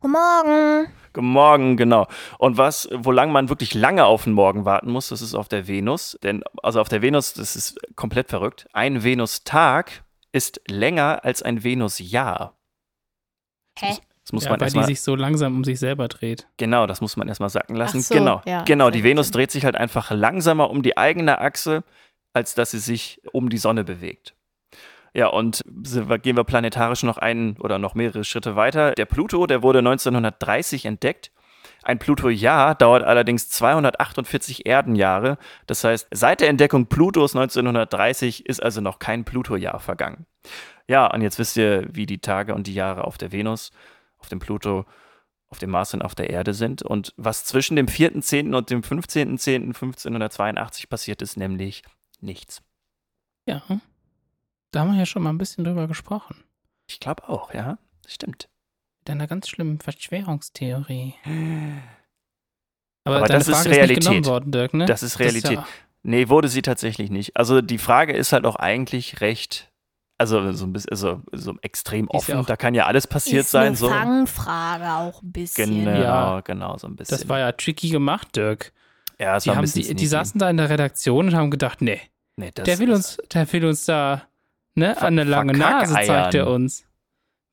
A: Guten Morgen.
B: Guten Morgen, genau. Und was, wolang man wirklich lange auf den Morgen warten muss, das ist auf der Venus. Denn, also auf der Venus, das ist komplett verrückt. Ein Venustag ist länger als ein Venusjahr.
A: Hä?
B: Das muss
C: ja,
B: man
C: weil
B: erstmal.
C: die sich so langsam um sich selber dreht.
B: Genau, das muss man erstmal sacken lassen.
A: Ach so,
B: genau,
A: ja,
B: genau. Die Venus dreht sich halt einfach langsamer um die eigene Achse, als dass sie sich um die Sonne bewegt. Ja, und gehen wir planetarisch noch einen oder noch mehrere Schritte weiter. Der Pluto, der wurde 1930 entdeckt. Ein Pluto-Jahr dauert allerdings 248 Erdenjahre. Das heißt, seit der Entdeckung Plutos 1930 ist also noch kein Pluto-Jahr vergangen. Ja, und jetzt wisst ihr, wie die Tage und die Jahre auf der Venus, auf dem Pluto, auf dem Mars und auf der Erde sind und was zwischen dem 4.10. und dem 15.10.1582 passiert ist, nämlich nichts.
C: Ja. Da haben wir ja schon mal ein bisschen drüber gesprochen.
B: Ich glaube auch, ja, das stimmt.
C: Mit einer ganz schlimmen Verschwörungstheorie. Aber,
B: Aber
C: deine
B: das ist
C: Frage ist nicht
B: Realität.
C: genommen worden, Dirk, ne?
B: Das ist Realität.
C: ja-
B: Nee, wurde sie tatsächlich nicht. Also die Frage ist halt auch eigentlich recht, also so ein bisschen, also so extrem
C: Ist ja
B: offen.
C: auch-
B: da kann ja alles passiert
A: ist
B: sein.
A: eine
B: So.
A: Fangfrage auch ein bisschen.
B: Genau,
C: Ja.
B: genau, so ein bisschen.
C: das war ja tricky gemacht, Dirk.
B: ja, es
C: Die,
B: war ein
C: haben,
B: bisschen
C: die, die saßen da in der Redaktion und haben gedacht, nee,
B: Nee, das,
C: der will
B: das-
C: uns, der will uns da, ne,
B: Ver-
C: an eine lange Nase zeigt er uns.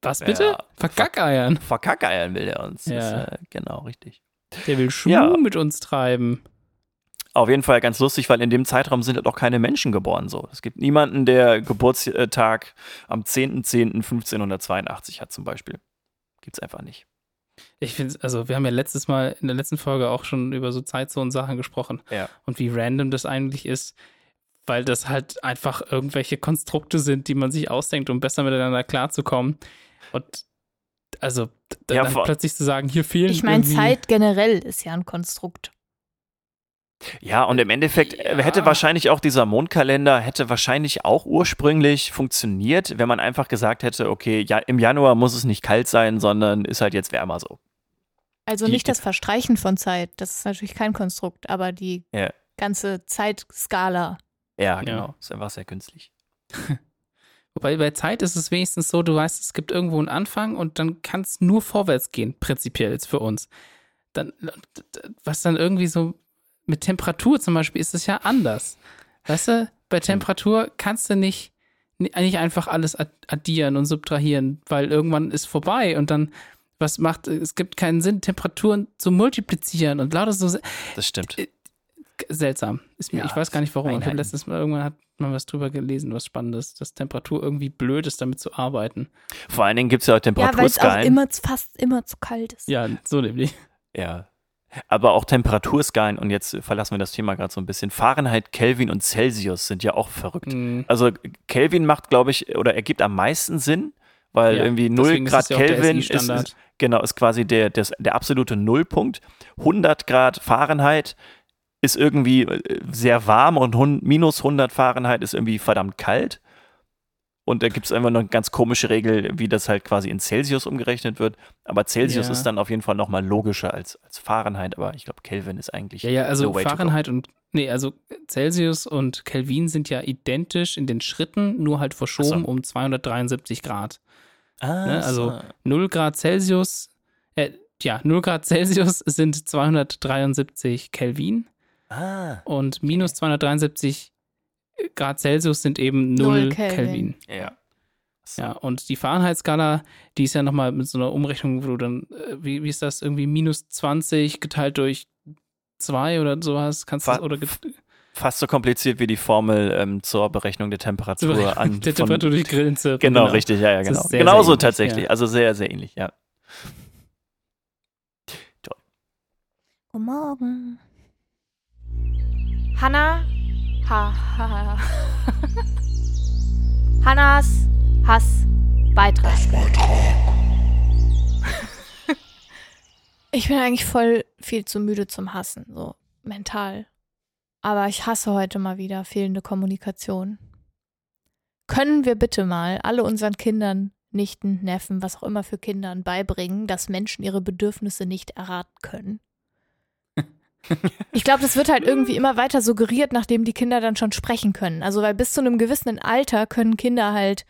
C: Was bitte?
B: Ja,
C: Verkackeiern.
B: Verkackeiern will er uns. Das,
C: Ja.
B: äh, genau, richtig.
C: Der will Schuh
B: Ja.
C: mit uns treiben.
B: Auf jeden Fall ganz lustig, weil in dem Zeitraum sind halt auch keine Menschen geboren. So. Es gibt niemanden, der Geburtstag am 10.10.1582 hat zum Beispiel. Gibt's einfach nicht.
C: Ich finde, also wir haben ja letztes Mal in der letzten Folge auch schon über so Zeitzonen-Sachen gesprochen
B: Ja.
C: und wie random das eigentlich ist, weil das halt einfach irgendwelche Konstrukte sind, die man sich ausdenkt, um besser miteinander klarzukommen. Und also d-
B: Ja,
C: dann plötzlich zu sagen, hier fehlen
A: Ich meine, Zeit generell ist ja ein Konstrukt.
B: Ja, und im Endeffekt äh, hätte
C: Ja.
B: wahrscheinlich auch dieser Mondkalender, hätte wahrscheinlich auch ursprünglich funktioniert, wenn man einfach gesagt hätte, okay, ja, im Januar muss es nicht kalt sein, sondern ist halt jetzt wärmer so.
A: Also
B: Die-
A: nicht das Verstreichen von Zeit, das ist natürlich kein Konstrukt, aber die
B: Ja.
A: ganze Zeitskala.
B: Ja,
C: Ja.
B: genau. Ist einfach sehr künstlich.
C: Wobei bei Zeit ist es wenigstens so, du weißt, es gibt irgendwo einen Anfang und dann kann es nur vorwärts gehen, prinzipiell jetzt für uns. Dann, was dann irgendwie so mit Temperatur zum Beispiel ist es ja anders. Weißt du, bei Temperatur kannst du nicht, nicht einfach alles ad- addieren und subtrahieren, weil irgendwann ist vorbei und dann, was macht, es gibt keinen Sinn, Temperaturen zu multiplizieren und lauter so
B: Das stimmt.
C: Seltsam. Ist mir,
B: Ja,
C: ich weiß gar nicht warum. Ich habe letztens mal irgendwann hat man was drüber gelesen, was Spannendes, dass Temperatur irgendwie blöd ist, damit zu arbeiten.
B: Vor allen Dingen gibt es ja auch
A: Ja, weil es auch
B: Temperaturskalen.
A: immer zu- fast immer zu kalt ist.
C: Ja, so nämlich.
B: Ja. Aber auch Temperaturskalen, und jetzt verlassen wir das Thema gerade so ein bisschen. Fahrenheit, Kelvin und Celsius sind ja auch verrückt.
C: Mhm.
B: Also Kelvin macht, glaube ich, oder ergibt am meisten Sinn, weil
C: Ja,
B: irgendwie 0
C: deswegen ist
B: Grad
C: ja
B: Kelvin ist, ist, genau, ist quasi der, der, der absolute Nullpunkt. 100 Grad Fahrenheit ist irgendwie äh, sehr warm und hun, minus 100 Fahrenheit ist irgendwie verdammt kalt. Und da gibt es einfach noch eine ganz komische Regel, wie das halt quasi in Celsius umgerechnet wird. Aber Celsius
C: Ja.
B: ist dann auf jeden Fall nochmal logischer als, als Fahrenheit. Aber ich glaube, Kelvin ist eigentlich.
C: Ja, ja, also. Fahrenheit und, nee, also Celsius und Kelvin sind ja identisch in den Schritten, nur halt verschoben
B: so.
C: um 273 Grad.
B: Ah,
C: Ne, also
B: so.
C: 0 Grad Celsius, äh, ja, 0 Grad Celsius sind 273 Kelvin
B: Ah,
C: und minus 273 Grad Celsius sind eben 0
A: Null
C: Kelvin.
A: Kelvin.
B: ja. So.
C: Ja, und die Fahrenheit-Skala, die ist ja nochmal mit so einer Umrechnung, wo du dann, äh, wie, wie ist das, irgendwie minus 20 geteilt durch 2 oder sowas, kannst du
B: Fa-
C: das, oder
B: Fast so kompliziert wie die Formel ähm, zur Berechnung der Temperatur an.
C: der
B: von-
C: Temperatur durch Grillenzirpen.
B: Genau, richtig, ja, ja, genau.
C: sehr,
B: Genauso
C: sehr ähnlich,
B: tatsächlich.
C: ja.
B: Also sehr, sehr ähnlich, ja.
A: Guten Morgen. Hanna. Ha, ha, ha. Hannas Hassbeitrag. Ich bin eigentlich voll viel zu müde zum Hassen, so mental. Aber ich hasse heute mal wieder fehlende Kommunikation. Können wir bitte mal alle unseren Kindern, Nichten, Neffen, was auch immer für Kindern beibringen, dass Menschen ihre Bedürfnisse nicht erraten können? Ich glaube, das wird halt irgendwie immer weiter suggeriert, nachdem die Kinder dann schon sprechen können. Also, weil bis zu einem gewissen Alter können Kinder halt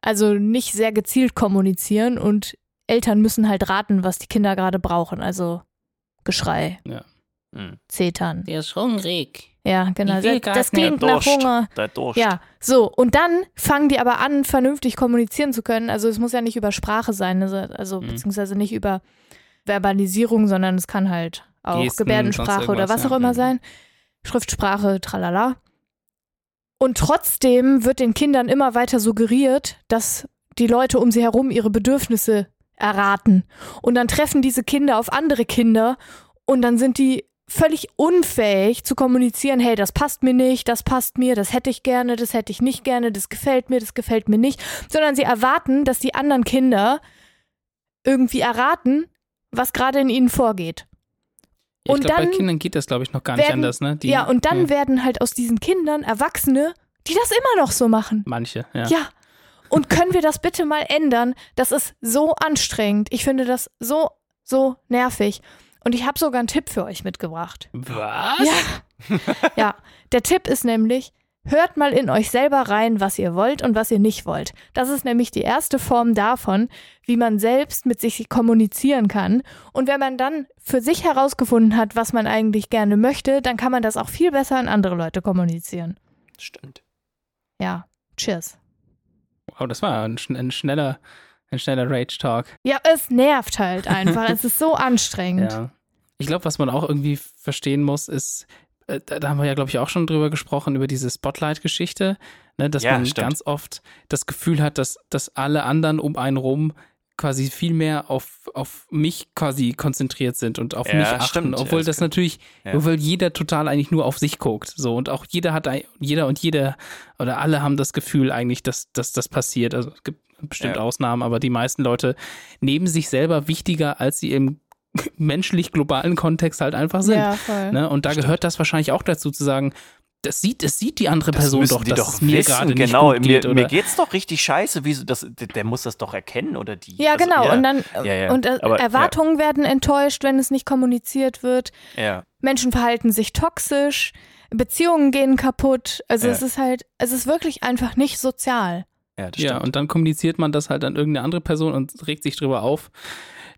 A: also nicht sehr gezielt kommunizieren und Eltern müssen halt raten, was die Kinder gerade brauchen. Also Geschrei,
B: Hm.
A: Zetern.
C: Der ist hungrig.
A: Ja, genau.
C: Ich will
A: Das, das klingt nach
B: Durst.
A: Hunger.
B: Der Durst.
A: Ja, so. Und dann fangen die aber an, vernünftig kommunizieren zu können. Also es muss ja nicht über Sprache sein, also, also
C: Mhm.
A: beziehungsweise nicht über Verbalisierung, sondern es kann halt auch
C: Gesten,
A: Gebärdensprache oder was auch
C: ja.
A: immer
C: Mhm.
A: sein. Schriftsprache, tralala. Und trotzdem wird den Kindern immer weiter suggeriert, dass die Leute um sie herum ihre Bedürfnisse erraten. Und dann treffen diese Kinder auf andere Kinder und dann sind die völlig unfähig zu kommunizieren, hey, das passt mir nicht, das passt mir, das hätte ich gerne, das hätte ich nicht gerne, das gefällt mir, das gefällt mir nicht, sondern sie erwarten, dass die anderen Kinder irgendwie erraten, was gerade in ihnen vorgeht.
C: Ja, ich
A: Und
C: glaube, bei
A: dann
C: Kindern geht das, glaube ich, noch gar nicht
A: werden-
C: anders, ne? Die,
A: ja, und dann
C: ja,
A: werden halt aus diesen Kindern Erwachsene, die das immer noch so machen.
C: manche, ja.
A: Ja. Und können wir das bitte mal ändern? Das ist so anstrengend. Ich finde das so, so nervig. Und ich habe sogar einen Tipp für euch mitgebracht.
C: Was?
A: Ja. ja, der Tipp ist nämlich, hört mal in euch selber rein, was ihr wollt und was ihr nicht wollt. Das ist nämlich die erste Form davon, wie man selbst mit sich kommunizieren kann. Und wenn man dann für sich herausgefunden hat, was man eigentlich gerne möchte, dann kann man das auch viel besser an andere Leute kommunizieren.
B: Stimmt.
A: Ja, cheers.
C: Wow, das war ein, ein schneller, ein schneller Rage-Talk.
A: Ja, es nervt halt einfach. es ist so anstrengend.
C: Ja. Ich glaube, was man auch irgendwie verstehen muss, ist, äh, da, da haben wir ja, glaube ich, auch schon drüber gesprochen, über diese Spotlight-Geschichte, ne, dass
B: Ja,
C: man
B: stimmt.
C: ganz oft das Gefühl hat, dass, dass alle anderen um einen rum quasi viel mehr auf, auf mich quasi konzentriert sind und auf
B: Ja,
C: mich achten,
B: stimmt. Ja,
C: obwohl
B: das
C: das
B: kann-
C: natürlich,
B: ja.
C: obwohl jeder total eigentlich nur auf sich guckt, so und auch jeder hat, jeder und jeder oder alle haben das Gefühl eigentlich, dass, dass das passiert, also es gibt bestimmt
B: Ja.
C: Ausnahmen, aber die meisten Leute nehmen sich selber wichtiger, als sie im menschlich globalen Kontext halt einfach sind.
A: Ja, voll.
C: Ne? Und da
B: Stimmt.
C: gehört das wahrscheinlich auch dazu zu sagen, das sieht, es sieht die andere
B: Das
C: Person doch,
B: die
C: dass
B: doch
C: es mir gerade nicht
B: genau.
C: gut
B: mir,
C: geht.
B: mir
C: Oder,
B: geht's doch richtig scheiße. Wieso, das, der, muss das doch erkennen oder die.
A: Ja,
B: Also,
A: genau. Und dann
B: Ja, ja.
A: und äh,
B: Aber, ja.
A: Erwartungen werden enttäuscht, wenn es nicht kommuniziert wird.
B: Ja.
A: Menschen verhalten sich toxisch, Beziehungen gehen kaputt. Also
B: Ja.
A: es ist halt, es ist wirklich einfach nicht sozial.
B: Ja, das
C: ja,
B: stimmt.
C: und dann kommuniziert man das halt an irgendeine andere Person und regt sich drüber auf,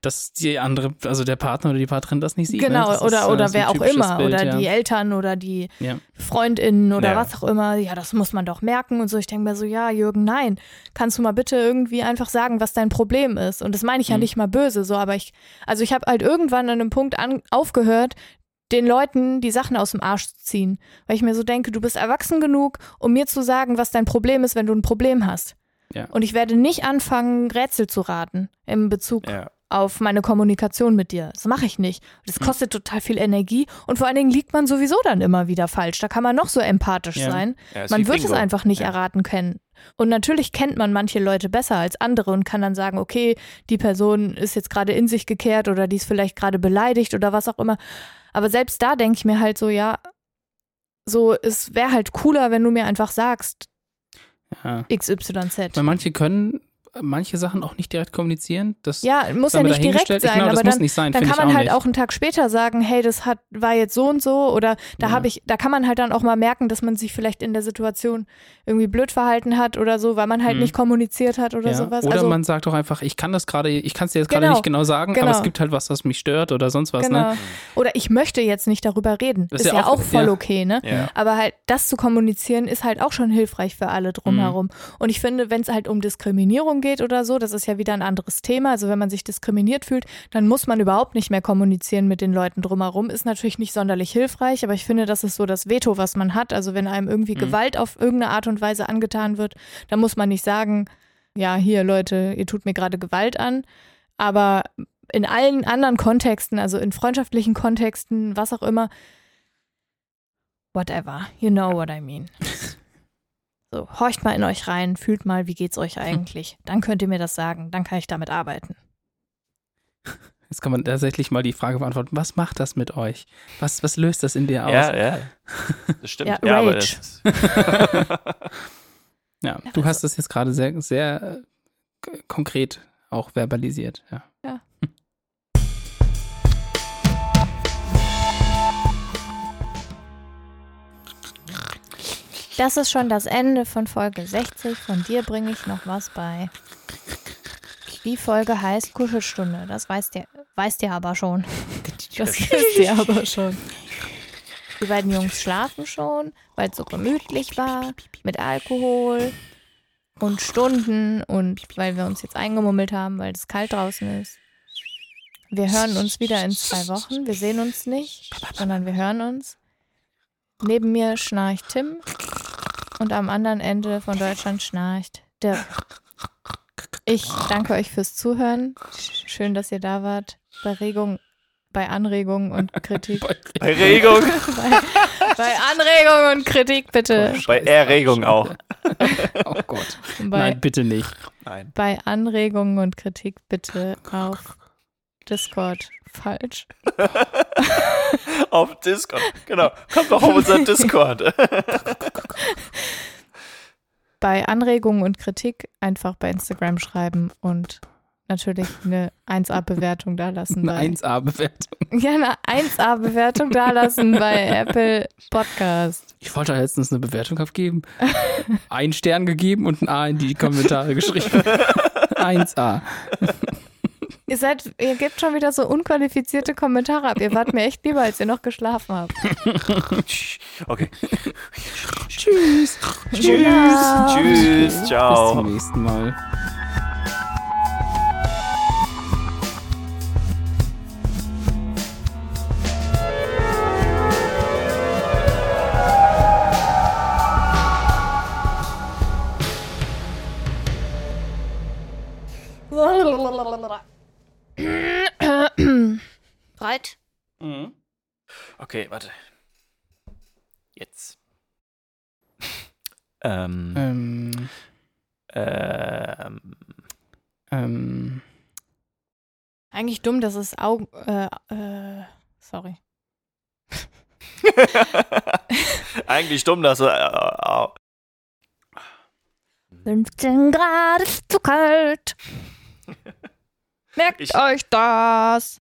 C: dass die andere, also der Partner oder die Partnerin das nicht sieht. ne?
A: genau,
C: ist,
A: oder,
C: äh,
A: oder
C: ein
A: wer auch immer.
C: Bild,
A: oder
C: ja.
A: die Eltern oder die
C: Ja.
A: Freundinnen oder
B: Ja.
A: was auch immer. Ja, das muss man doch merken und so. Ich denke mir so, ja, Jürgen, nein. Kannst du mal bitte irgendwie einfach sagen, was dein Problem ist? Und das meine ich ja
C: Mhm.
A: nicht mal böse, so, aber ich, also ich habe halt irgendwann an einem Punkt an, aufgehört, den Leuten die Sachen aus dem Arsch zu ziehen. Weil ich mir so denke, du bist erwachsen genug, um mir zu sagen, was dein Problem ist, wenn du ein Problem hast.
C: Ja.
A: Und ich werde nicht anfangen, Rätsel zu raten im Bezug
B: Ja.
A: Auf meine Kommunikation mit dir. Das mache ich nicht. Das
C: Hm.
A: kostet total viel Energie und vor allen Dingen liegt man sowieso dann immer wieder falsch. Da kann man noch so empathisch
C: Ja.
A: sein.
B: Ja,
A: Man wird es
B: Bingo.
A: einfach nicht
B: Ja.
A: erraten können. Und natürlich kennt man manche Leute besser als andere und kann dann sagen, okay, die Person ist jetzt gerade in sich gekehrt oder die ist vielleicht gerade beleidigt oder was auch immer. Aber selbst da denke ich mir halt so, ja, so, es wäre halt cooler, wenn du mir einfach sagst,
C: Ja.
A: XYZ.
C: Weil manche können manche Sachen auch nicht direkt kommunizieren? Das
A: Ja, muss ja nicht direkt sein,
C: genau, das
A: aber
C: muss
A: dann,
C: nicht sein,
A: dann kann man halt
C: nicht.
A: auch einen Tag später sagen, hey, das hat, war jetzt so und so oder da
C: Ja.
A: habe ich, da kann man halt dann auch mal merken, dass man sich vielleicht in der Situation irgendwie blöd verhalten hat oder so, weil man halt
C: Mhm.
A: nicht kommuniziert hat oder
C: ja.
A: sowas.
C: Oder
A: also,
C: man sagt auch einfach, ich kann das gerade, ich kann es dir jetzt gerade
A: Genau,
C: nicht genau sagen, aber
A: genau.
C: es gibt halt was, was mich stört oder sonst was.
A: genau.
C: Ne?
A: Oder ich möchte jetzt nicht darüber reden.
C: Das
A: ist ja,
C: ja
A: auch,
C: auch-
A: voll okay, ne? Aber halt das zu kommunizieren ist halt auch schon hilfreich für alle drumherum. Und ich finde, wenn es halt um Diskriminierung geht oder so, das ist ja wieder ein anderes Thema. Also wenn man sich diskriminiert fühlt, dann muss man überhaupt nicht mehr kommunizieren mit den Leuten drumherum. Ist natürlich nicht sonderlich hilfreich, aber ich finde, das ist so das Veto, was man hat. Also wenn einem irgendwie Gewalt auf irgendeine Art und Weise angetan wird, dann muss man nicht sagen, ja, hier Leute, ihr tut mir gerade Gewalt an. Aber in allen anderen Kontexten, also in freundschaftlichen Kontexten, was auch immer, whatever, you know what I mean. So, horcht mal in euch rein, fühlt mal, wie geht's euch eigentlich. Dann könnt ihr mir das sagen, dann kann ich damit arbeiten.
C: Jetzt kann man tatsächlich mal die Frage beantworten, was macht das mit euch? Was, was löst das in dir aus?
B: Ja, ja. Das stimmt.
A: Ja,
B: Ja, aber
A: Rage.
B: das,
C: Ja, du hast das jetzt gerade sehr, sehr äh, konkret auch verbalisiert. Ja.
A: Das ist schon das Ende von Folge 60. Von dir bringe ich noch was bei. Die Folge heißt Kuschelstunde. Das weißt ihr, weißt ihr aber schon. Das wisst ihr aber schon. Die beiden Jungs schlafen schon, weil es so gemütlich war, mit Alkohol und Stunden und weil wir uns jetzt eingemummelt haben, weil es kalt draußen ist. Wir hören uns wieder in zwei Wochen. Wir sehen uns nicht, sondern wir hören uns. Neben mir schnarcht Tim und am anderen Ende von Deutschland schnarcht Dirk. Ich danke euch fürs Zuhören. Schön, dass ihr da wart. Bei Regung, bei Anregungen und Kritik.
B: bei Regung,
A: bei, bei Anregungen und Kritik bitte.
B: bei Erregung auch.
C: Oh Gott.
A: Bei,
C: Nein, bitte nicht.
B: Nein.
A: bei Anregungen und Kritik bitte auf Discord. Falsch.
B: Auf Discord. Genau. Kommt doch auf unseren Discord.
A: Bei Anregungen und Kritik einfach bei Instagram schreiben und natürlich eine 1A-Bewertung da lassen.
C: Eine
A: bei-
C: 1A-Bewertung.
A: Ja, eine 1A-Bewertung dalassen bei Apple Podcast.
C: Ich wollte letztens eine Bewertung abgeben. Ein Stern gegeben und ein A in die Kommentare geschrieben. 1A.
A: Ihr seid, ihr gebt schon wieder so unqualifizierte Kommentare ab. Ihr wart mir echt lieber, als ihr noch geschlafen habt.
B: Okay.
C: Tschüss.
A: Tschüss.
B: Tschüss.
C: Bis
B: Ciao.
C: zum nächsten Mal.
A: Breit?
B: Okay, warte. Jetzt. Ähm,
C: Ähm,
B: ähm,
C: ähm,
A: Eigentlich dumm, dass es Augen. Äh, äh, sorry.
B: eigentlich dumm, dass er. Äh, äh,
A: 15 Grad ist zu kalt. Merkt
B: Ich-
A: euch das.